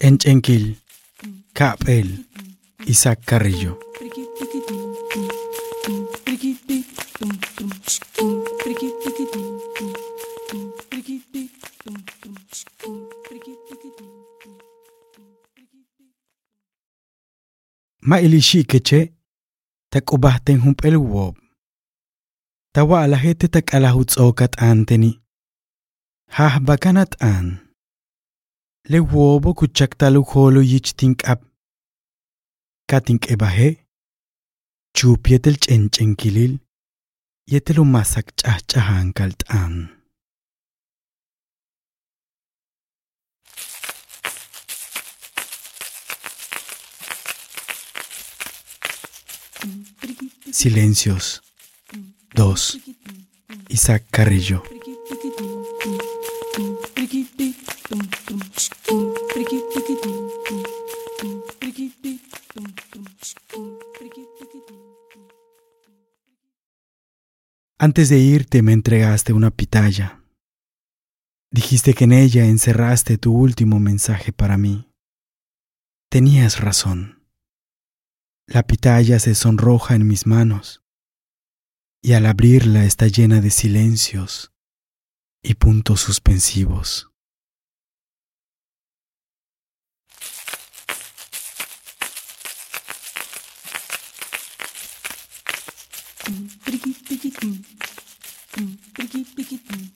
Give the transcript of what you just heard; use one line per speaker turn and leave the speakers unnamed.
Cencenquil, Capel, Isaac Carrillo. Ma ilishi keche, taqubasten humpel wob. Tawa alajete taqalahut okat anteni. Hah bakanat an. Le wobo kuchaktalu holo yichtinkab. Katinkebahe. Chupietel chenchenkilil. Yetelu masak chahchahan kaltan. Silencios. 2. Isaac Carrillo. Antes de irte me entregaste una pitaya. Dijiste que en ella encerraste tu último mensaje para mí. Tenías razón. La pitaya se sonroja en mis manos y al abrirla está llena de silencios y puntos suspensivos. Biggie, biggie, biggie, biggie, biggie, biggie, biggie, biggie,